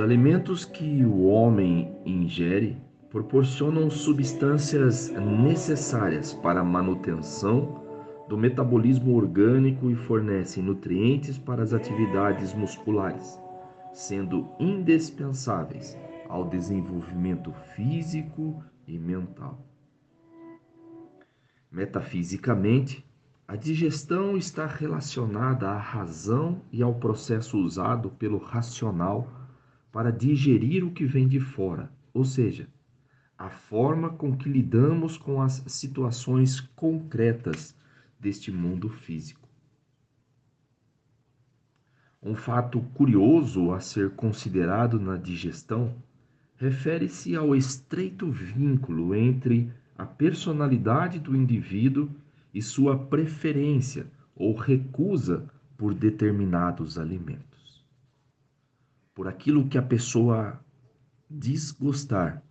Os alimentos que o homem ingere proporcionam substâncias necessárias para a manutenção do metabolismo orgânico e fornecem nutrientes para as atividades musculares, sendo indispensáveis ao desenvolvimento físico e mental. Metafisicamente, a digestão está relacionada à razão e ao processo usado pelo racional para digerir o que vem de fora, ou seja, a forma com que lidamos com as situações concretas deste mundo físico. Um fato curioso a ser considerado na digestão refere-se ao estreito vínculo entre a personalidade do indivíduo e sua preferência ou recusa por determinados alimentos. Por aquilo que a pessoa diz gostar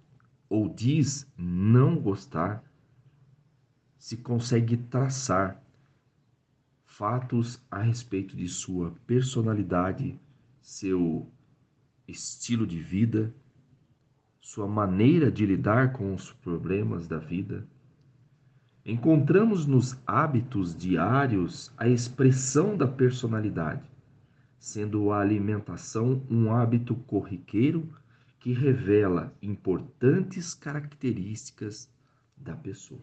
ou diz não gostar, se consegue traçar fatos a respeito de sua personalidade, seu estilo de vida, sua maneira de lidar com os problemas da vida. Encontramos nos hábitos diários a expressão da personalidade, sendo a alimentação um hábito corriqueiro que revela importantes características da pessoa.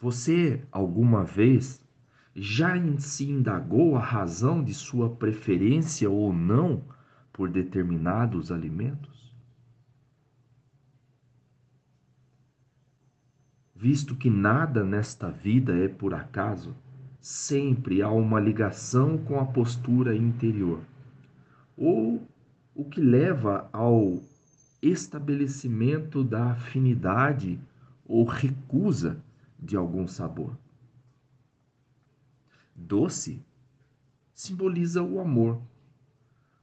Você alguma vez já se indagou a razão de sua preferência ou não por determinados alimentos? Visto que nada nesta vida é por acaso, sempre há uma ligação com a postura interior, ou o que leva ao estabelecimento da afinidade ou recusa de algum sabor. Doce simboliza o amor.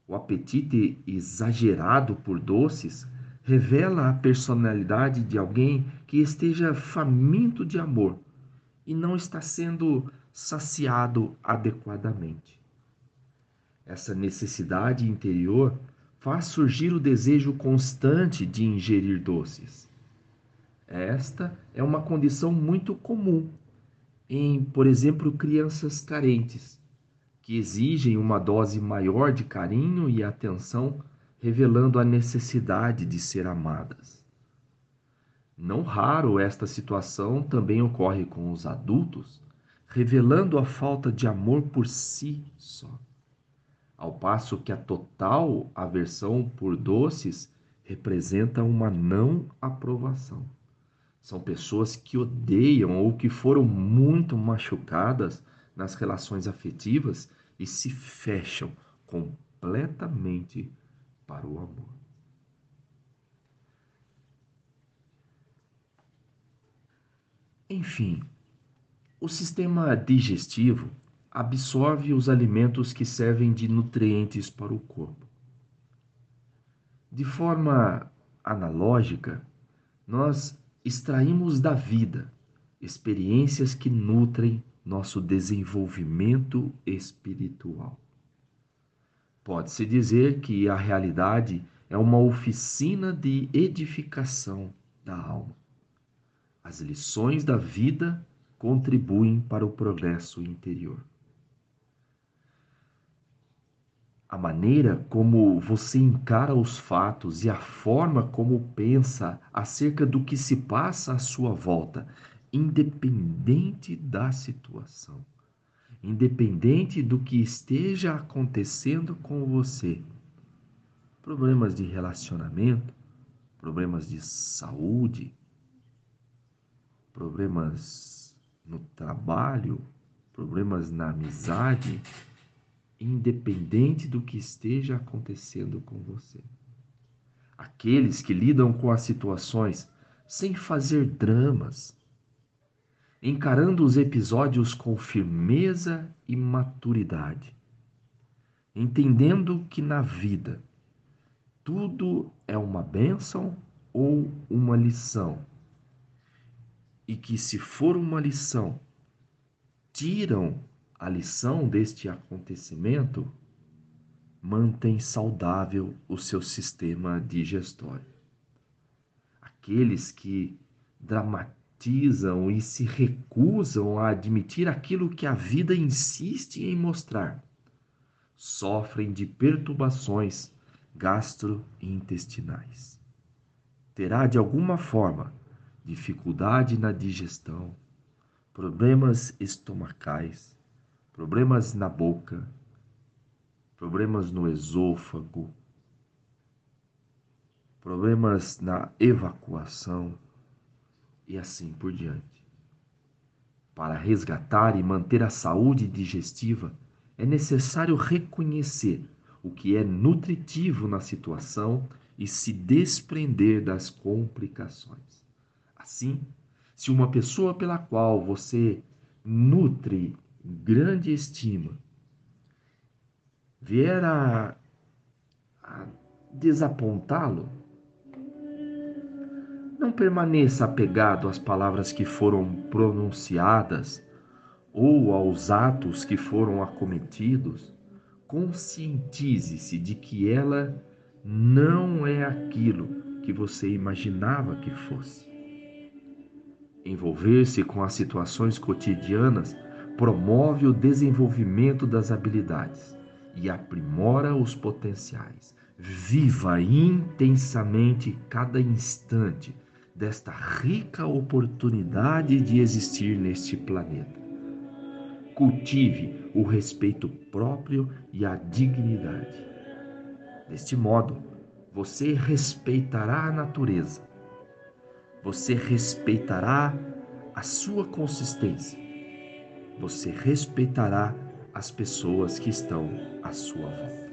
O apetite exagerado por doces revela a personalidade de alguém que esteja faminto de amor e não está sendo saciado adequadamente. Essa necessidade interior faz surgir o desejo constante de ingerir doces. Esta é uma condição muito comum em, por exemplo, crianças carentes, que exigem uma dose maior de carinho e atenção, revelando a necessidade de ser amadas. Não raro esta situação também ocorre com os adultos, revelando a falta de amor por si só. Ao passo que a total aversão por doces representa uma não aprovação. São pessoas que odeiam ou que foram muito machucadas nas relações afetivas e se fecham completamente para o amor. Enfim, o sistema digestivo absorve os alimentos que servem de nutrientes para o corpo. De forma analógica, nós extraímos da vida experiências que nutrem nosso desenvolvimento espiritual. Pode-se dizer que a realidade é uma oficina de edificação da alma. As lições da vida contribuem para o progresso interior. a maneira como você encara os fatos e a forma como pensa acerca do que se passa à sua volta, independente da situação, independente do que esteja acontecendo com você. Problemas de relacionamento, problemas de saúde, problemas no trabalho, problemas na amizade, independente do que esteja acontecendo com você. Aqueles que lidam com as situações sem fazer dramas, encarando os episódios com firmeza e maturidade, entendendo que na vida tudo é uma bênção ou uma lição, e que se for uma lição, tiram a lição deste acontecimento, mantém saudável o seu sistema digestório. Aqueles que dramatizam e se recusam a admitir aquilo que a vida insiste em mostrar, sofrem de perturbações gastrointestinais. Terá de alguma forma dificuldade na digestão, problemas estomacais, problemas na boca, problemas no esôfago, problemas na evacuação e assim por diante. Para resgatar e manter a saúde digestiva, é necessário reconhecer o que é nutritivo na situação e se desprender das complicações. Assim, se uma pessoa pela qual você nutre grande estima vier a, a desapontá-lo, não permaneça apegado às palavras que foram pronunciadas ou aos atos que foram acometidos. Conscientize-se de que ela não é aquilo que você imaginava que fosse. Envolver-se com as situações cotidianas promove o desenvolvimento das habilidades e aprimora os potenciais. Viva intensamente cada instante desta rica oportunidade de existir neste planeta. Cultive o respeito próprio e a dignidade. Deste modo, você respeitará a natureza, você respeitará a sua consistência, você respeitará as pessoas que estão à sua volta.